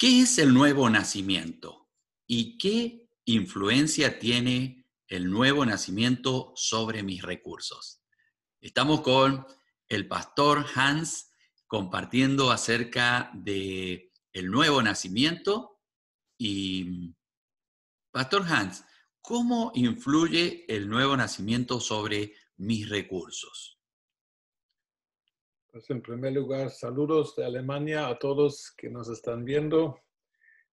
¿Qué es el nuevo nacimiento y qué influencia tiene el nuevo nacimiento sobre mis recursos? Estamos con el pastor Hans compartiendo acerca de el nuevo nacimiento y pastor Hans, ¿cómo influye el nuevo nacimiento sobre mis recursos? Pues en primer lugar, saludos de Alemania a todos que nos están viendo.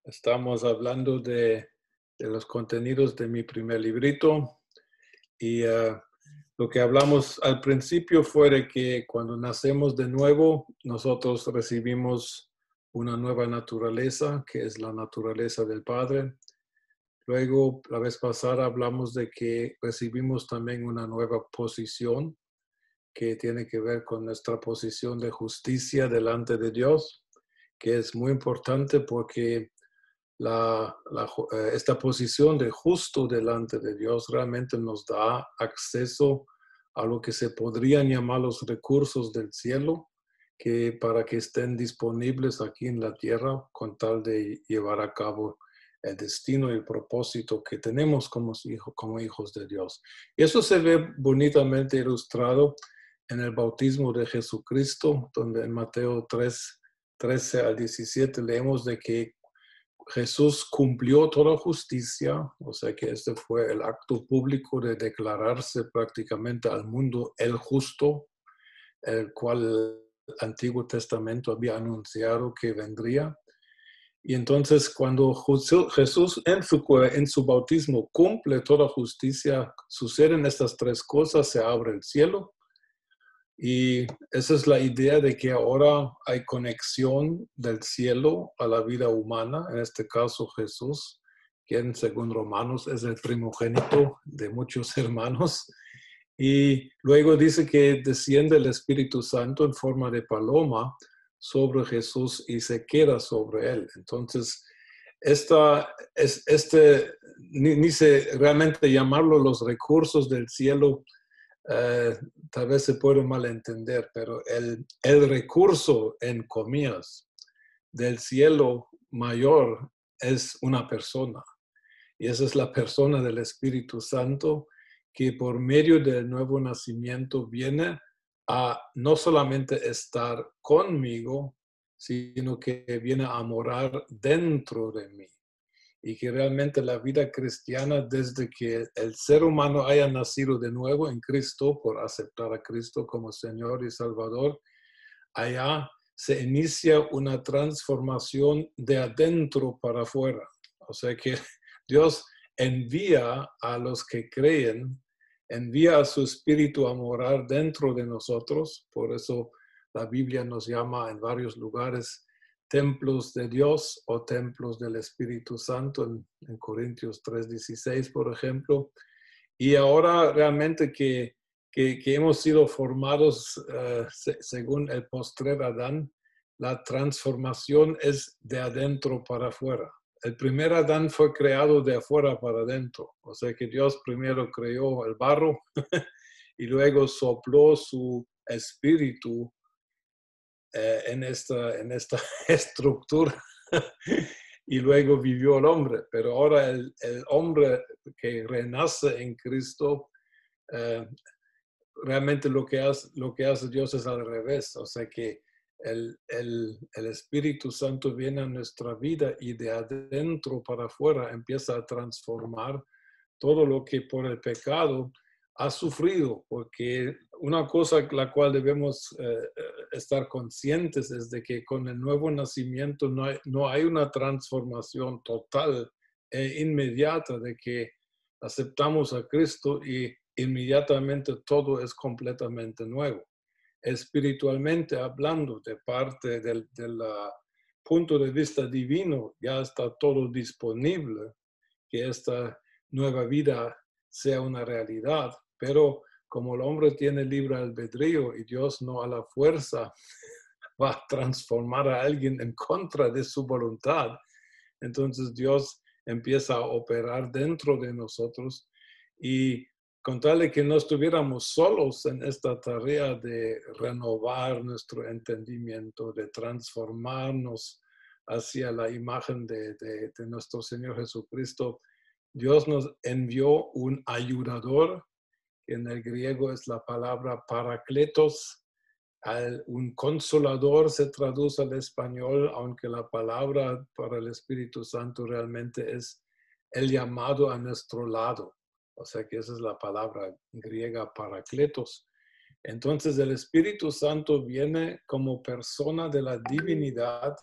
Estamos hablando de, los contenidos de mi primer librito y eh, lo que hablamos al principio fue de que cuando nacemos de nuevo, nosotros recibimos una nueva naturaleza, que es la naturaleza del Padre. Luego, la vez pasada hablamos de que recibimos también una nueva posición, que tiene que ver con nuestra posición de justicia delante de Dios, que es muy importante porque la, eh, esta posición de justo delante de Dios realmente nos da acceso a lo que se podrían llamar los recursos del cielo, que para que estén disponibles aquí en la tierra con tal de llevar a cabo el destino y el propósito que tenemos como, hijos, como hijos de Dios. Y eso se ve bonitamente ilustrado en el bautismo de Jesucristo, donde en Mateo 3, 13 al 17 leemos de que Jesús cumplió toda justicia, o sea que este fue el acto público de declararse prácticamente al mundo el justo, el cual el Antiguo Testamento había anunciado que vendría. Y entonces cuando Jesús en su, en su bautismo cumple toda justicia, suceden estas tres cosas, se abre el cielo, y esa es la idea de que ahora hay conexión del cielo a la vida humana, en este caso Jesús, quien según Romanos es el primogénito de muchos hermanos. Y luego dice que desciende el Espíritu Santo en forma de paloma sobre Jesús y se queda sobre él. Entonces, esta, es, este, ni, ni se realmente llamarlo los recursos del cielo, eh, tal vez se puede malentender, pero el, el recurso, en comillas, del cielo mayor es una persona. Y esa es la persona del Espíritu Santo que por medio del nuevo nacimiento viene a no solamente estar conmigo, sino que viene a morar dentro de mí y que realmente la vida cristiana, desde que el ser humano haya nacido de nuevo en Cristo por aceptar a Cristo como Señor y Salvador, allá se inicia una transformación de adentro para afuera. O sea que Dios envía a los que creen, envía a su espíritu a morar dentro de nosotros. Por eso la Biblia nos llama en varios lugares templos de Dios o templos del Espíritu Santo en, Corintios 3:16, por ejemplo. Y ahora realmente que, que, hemos sido formados eh, según el postrer Adán, la transformación es de adentro para afuera. El primer Adán fue creado de afuera para adentro. O sea que Dios primero creó el barro y luego sopló su espíritu eh, en, esta, en esta estructura y luego vivió el hombre. Pero ahora el, hombre que renace en Cristo, eh, realmente lo que, hace, lo que hace Dios es al revés. O sea que el, el, el, Espíritu Santo viene a nuestra vida y de adentro para afuera empieza a transformar todo lo que por el pecado ha sufrido, porque una cosa la cual debemos eh, eh, estar conscientes es de que con el nuevo nacimiento no hay, no hay una transformación total e inmediata de que aceptamos a Cristo y inmediatamente todo es completamente nuevo. Espiritualmente hablando, de parte del, del punto de vista divino, ya está todo disponible, que esta nueva vida sea una realidad, pero como el hombre tiene libre albedrío y Dios no a la fuerza va a transformar a alguien en contra de su voluntad, entonces Dios empieza a operar dentro de nosotros y con tal de que no estuviéramos solos en esta tarea de renovar nuestro entendimiento, de transformarnos hacia la imagen de, nuestro Señor Jesucristo, Dios nos envió un ayudador, en el griego es la palabra paracletos, un consolador se traduce al español, aunque la palabra para el Espíritu Santo realmente es el llamado a nuestro lado. O sea que esa es la palabra griega paracletos. Entonces el Espíritu Santo viene como persona de la divinidad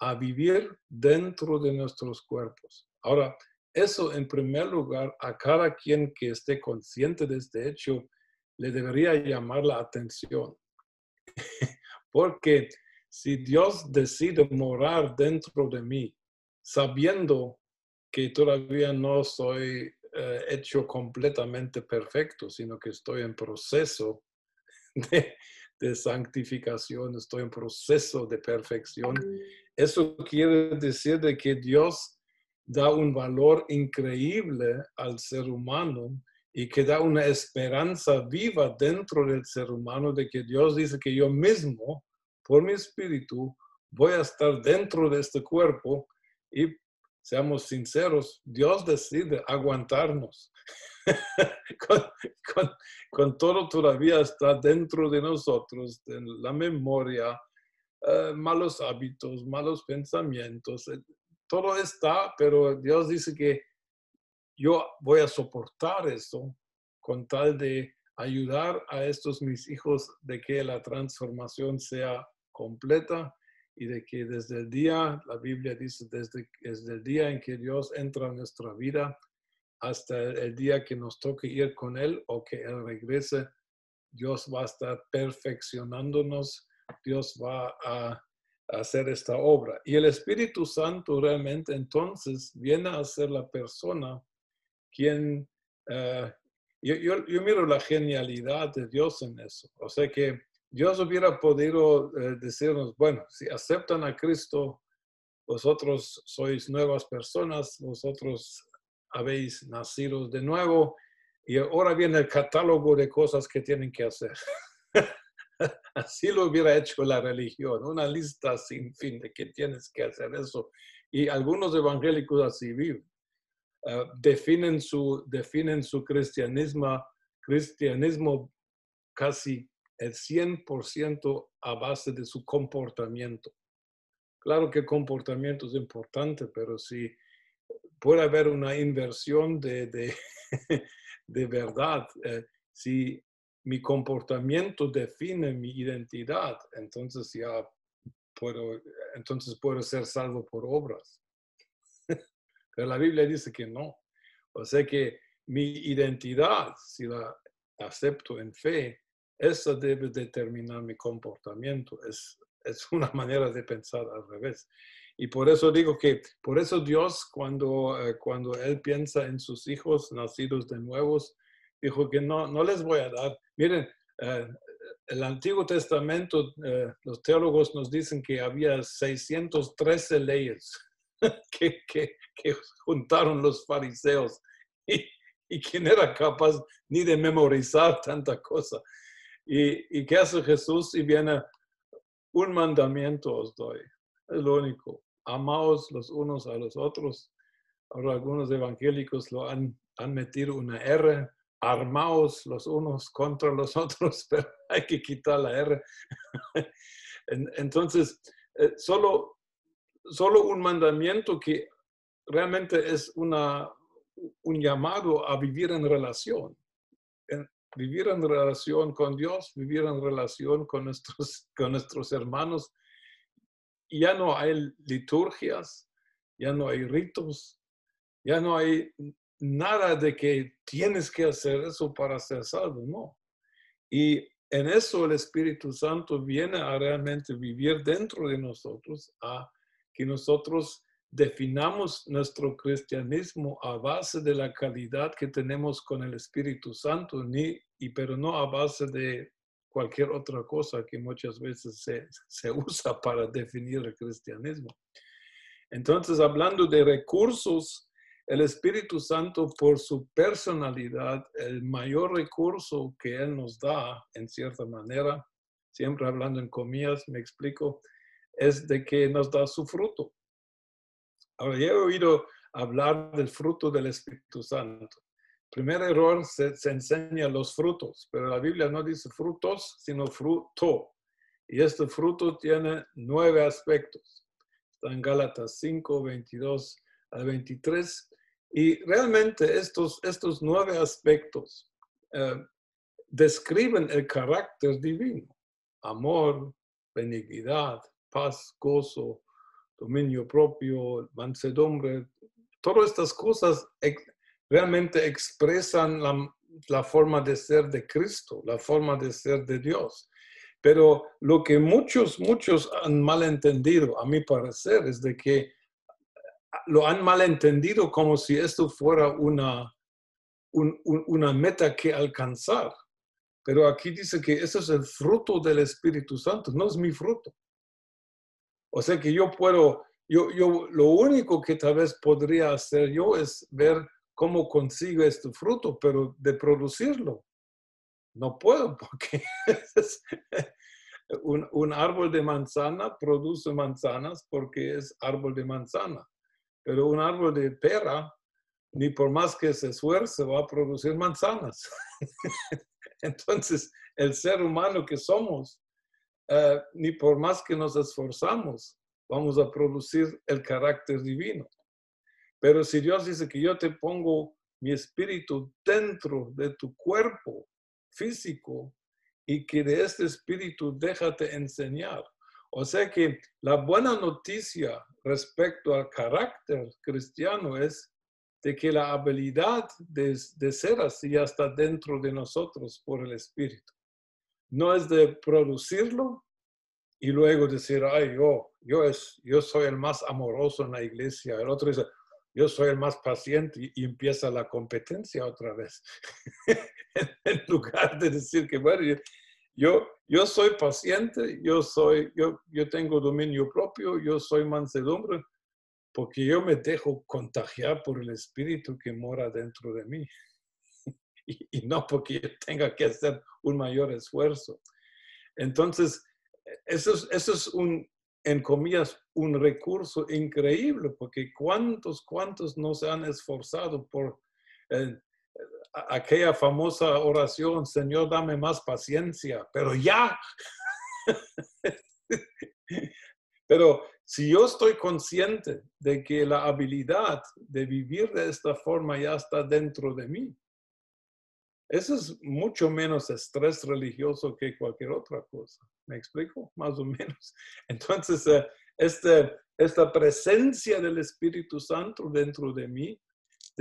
a vivir dentro de nuestros cuerpos. Ahora, eso en primer lugar, a cada quien que esté consciente de este hecho, le debería llamar la atención. Porque si Dios decide morar dentro de mí, sabiendo que todavía no soy eh, hecho completamente perfecto, sino que estoy en proceso de, de, santificación, estoy en proceso de perfección. Eso quiere decir de que Dios da un valor increíble al ser humano y que da una esperanza viva dentro del ser humano de que Dios dice que yo mismo, por mi espíritu, voy a estar dentro de este cuerpo y seamos sinceros, Dios decide aguantarnos. con, todo todavía está dentro de nosotros, la memoria, eh, malos hábitos, malos pensamientos, todo está, pero Dios dice que yo voy a soportar esto con tal de ayudar a estos mis hijos de que la transformación sea completa y de que desde el día, la Biblia dice, desde, desde el día en que Dios entra en nuestra vida hasta el día que nos toque ir con Él o que Él regrese, Dios va a estar perfeccionándonos, Dios va a hacer esta obra. Y el Espíritu Santo realmente entonces viene a ser la persona quien, eh, yo, yo, miro la genialidad de Dios en eso. O sea que Dios hubiera podido eh, decirnos, bueno, si aceptan a Cristo, vosotros sois nuevas personas, vosotros habéis nacido de nuevo y ahora viene el catálogo de cosas que tienen que hacer. Así lo hubiera hecho la religión, una lista sin fin de que tienes que hacer eso. Y algunos evangélicos así viven. Eh, definen, su, definen su cristianismo, cristianismo casi el 100% a base de su comportamiento. Claro que comportamiento es importante, pero si puede haber una inversión de, de, de verdad, eh, si mi comportamiento define mi identidad, entonces ya puedo, entonces puedo ser salvo por obras. Pero la Biblia dice que no. O sea que mi identidad, si la acepto en fe, esa debe determinar mi comportamiento. Es, es una manera de pensar al revés. Y por eso digo que, por eso Dios, cuando, eh, cuando Él piensa en sus hijos nacidos de nuevos, dijo que no, no les voy a dar. Miren, eh, el Antiguo Testamento, eh, los teólogos nos dicen que había 613 leyes. que, que, que juntaron los fariseos y, y quien era capaz ni de memorizar tanta cosa. ¿Y, y qué hace Jesús? Y viene, un mandamiento os doy, es lo único, amaos los unos a los otros. Ahora algunos evangélicos lo han, han metido una R, armaos los unos contra los otros, pero hay que quitar la R. Entonces, eh, solo solo un mandamiento que realmente es una, un llamado a vivir en relación. vivir en relación con Dios, vivir en relación con nuestros, con nuestros hermanos. Ya no hay liturgias, ya no hay ritos, ya no hay nada de que tienes que hacer eso para ser salvo, no. Y en eso el Espíritu Santo viene a realmente vivir dentro de nosotros, a que nosotros definamos nuestro cristianismo a base de la calidad que tenemos con el Espíritu Santo, ni, y, pero no a base de cualquier otra cosa que muchas veces se, se usa para definir el cristianismo. Entonces, hablando de recursos, el Espíritu Santo, por su personalidad, el mayor recurso que Él nos da, en cierta manera, siempre hablando en comillas, me explico, es de que nos da su fruto. Ahora, ya he oído hablar del fruto del Espíritu Santo. Primer error, se, se enseña los frutos, pero la Biblia no dice frutos, sino fruto. Y este fruto tiene nueve aspectos. Está en Gálatas 5, 22 al 23. Y realmente estos, estos nueve aspectos eh, describen el carácter divino. Amor, benignidad, paz, gozo, dominio propio, mansedumbre. Todas estas cosas realmente expresan la, la forma de ser de Cristo, la forma de ser de Dios. Pero lo que muchos, muchos han malentendido, a mi parecer, es de que lo han malentendido como si esto fuera una, una meta que alcanzar. Pero aquí dice que eso es el fruto del Espíritu Santo, no es mi fruto. O sea que yo puedo, yo, yo lo único que tal vez podría hacer yo es ver cómo consigo este fruto, pero de producirlo, no puedo porque un, un, árbol de manzana produce manzanas porque es árbol de manzana, pero un árbol de pera, ni por más que se esfuerce, va a producir manzanas. Entonces, el ser humano que somos, eh, ni por más que nos esforzamos, vamos a producir el carácter divino. Pero si Dios dice que yo te pongo mi espíritu dentro de tu cuerpo físico y que de este espíritu déjate enseñar. O sea que la buena noticia respecto al carácter cristiano es de que la habilidad de, ser así ya está dentro de nosotros por el Espíritu. No es de producirlo y luego decir, ay, yo, yo, es, yo soy el más amoroso en la iglesia. El otro dice, yo soy el más paciente y, empieza la competencia otra vez. en lugar de decir que, bueno, yo, yo soy paciente, yo, soy, yo, yo tengo dominio propio, yo soy mansedumbre, porque yo me dejo contagiar por el espíritu que mora dentro de mí. y, no porque yo tenga que hacer un mayor esfuerzo. Entonces, eso es, eso es un, en comillas, un recurso increíble, porque cuántos, cuántos no se han esforzado por eh, aquella famosa oración, Señor, dame más paciencia, pero ya. pero si yo estoy consciente de que la habilidad de vivir de esta forma ya está dentro de mí, eso es mucho menos estrés religioso que cualquier otra cosa. ¿Me explico? Más o menos. Entonces, eh, este, esta presencia del Espíritu Santo dentro de mí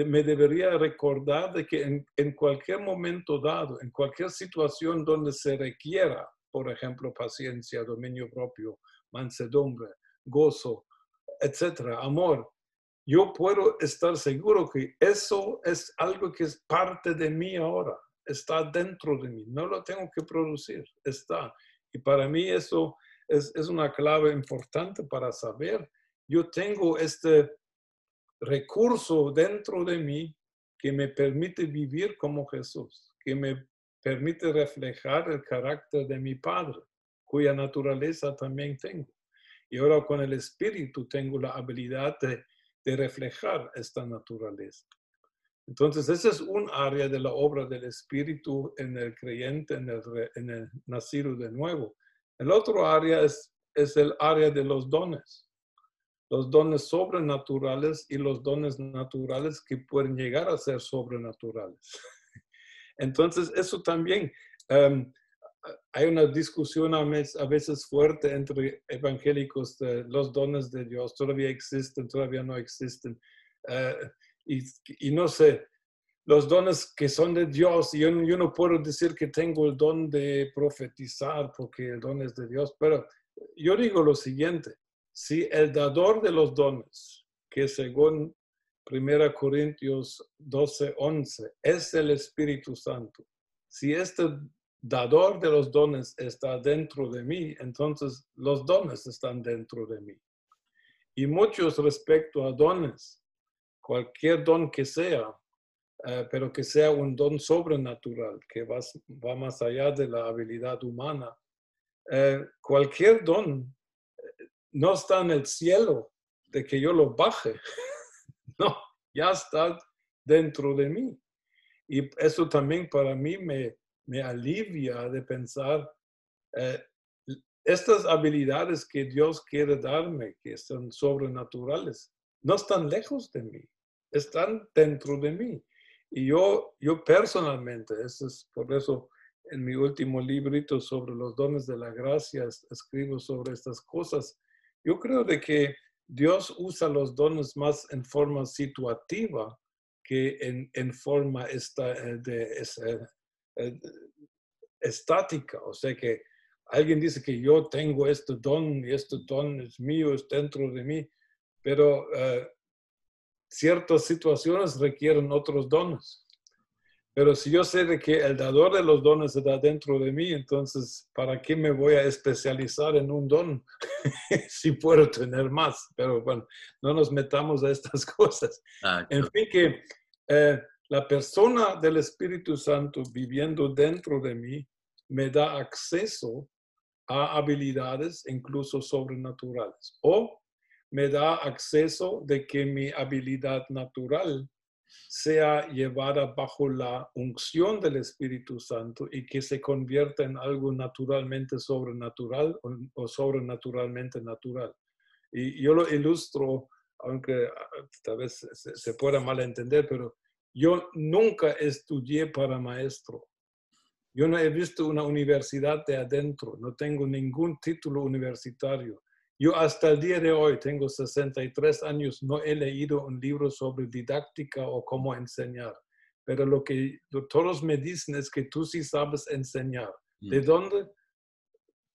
me debería recordar de que en, cualquier momento dado, en cualquier situación donde se requiera, por ejemplo, paciencia, dominio propio, mansedumbre, gozo, etcétera, amor, yo puedo estar seguro que eso es algo que es parte de mí ahora, está dentro de mí, no lo tengo que producir, está. Y para mí eso es, es una clave importante para saber, yo tengo este recurso dentro de mí que me permite vivir como Jesús, que me permite reflejar el carácter de mi Padre, cuya naturaleza también tengo. Y ahora con el Espíritu tengo la habilidad de, reflejar esta naturaleza. Entonces, esa es un área de la obra del Espíritu en el creyente, en el, en el nacido de nuevo. El otro área es, es el área de los dones. Los dones sobrenaturales y los dones naturales que pueden llegar a ser sobrenaturales. Entonces, eso también em, hay una discusión a veces fuerte entre evangélicos de los dones de Dios, todavía existen, todavía no existen. Eh, y, no sé, los dones que son de Dios, yo, yo no puedo decir que tengo el don de profetizar porque el don es de Dios, pero yo digo lo siguiente, si el dador de los dones, que según 1 Corintios 12, 11, es el Espíritu Santo, si este dador de los dones está dentro de mí, entonces los dones están dentro de mí. Y muchos respecto a dones, cualquier don que sea, eh, pero que sea un don sobrenatural, que va, más allá de la habilidad humana. Eh, cualquier don no está en el cielo de que yo lo baje. No, ya está dentro de mí. Y eso también para mí me, me alivia de pensar, eh, estas habilidades que Dios quiere darme, que son sobrenaturales, no están lejos de mí, están dentro de mí. Y yo, yo personalmente, eso es por eso en mi último librito sobre los dones de la gracia escribo sobre estas cosas. Yo creo de que Dios usa los dones más en forma situativa que en, forma eh, de, eh, estática. O sea que alguien dice que yo tengo este don y este don es mío, es dentro de mí, pero ciertas situaciones requieren otros dones. Pero si yo sé de que el dador de los dones está dentro de mí, entonces, ¿para qué me voy a especializar en un don si puedo tener más? Pero bueno, no nos metamos a estas cosas. Ah, en fin, que eh, la persona del Espíritu Santo viviendo dentro de mí me da acceso a habilidades incluso sobrenaturales o me da acceso de que mi habilidad natural sea llevada bajo la unción del Espíritu Santo y que se convierta en algo naturalmente sobrenatural o, sobrenaturalmente natural. Y yo lo ilustro, aunque ah, tal vez se, pueda malentender, pero yo nunca estudié para maestro. Yo no he visto una universidad de adentro, no tengo ningún título universitario. Yo hasta el día de hoy, tengo 63 años, no he leído un libro sobre didáctica o cómo enseñar. Pero lo que todos me dicen es que tú sí sabes enseñar. ¿De mm. dónde?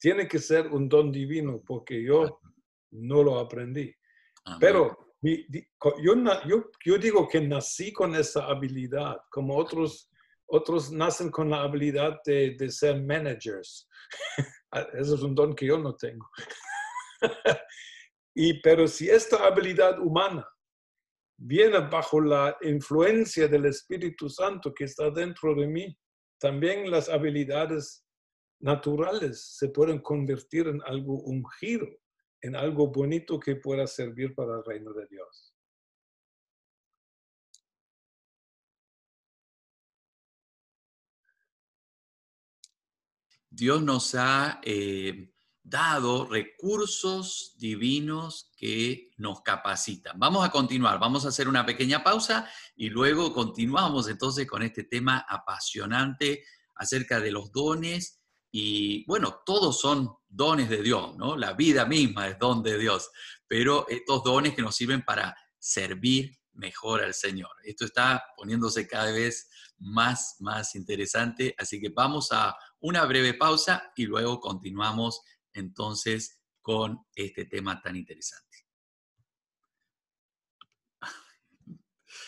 Tiene que ser un don divino, porque yo no lo aprendí. Pero yo, yo, yo digo que nací con esa habilidad, como otros otros nacen con la habilidad de, de ser managers. Eso es un don que yo no tengo. y, pero si esta habilidad humana viene bajo la influencia del Espíritu Santo que está dentro de mí, también las habilidades naturales se pueden convertir en algo ungido, en algo bonito que pueda servir para el reino de Dios. Dios nos ha eh, dado recursos divinos que nos capacitan. Vamos a continuar, vamos a hacer una pequeña pausa y luego continuamos entonces con este tema apasionante acerca de los dones y bueno, todos son dones de Dios, ¿no? La vida misma es don de Dios, pero estos dones que nos sirven para servir mejor al Señor. Esto está poniéndose cada vez más, más interesante, así que vamos a una breve pausa y luego continuamos entonces con este tema tan interesante.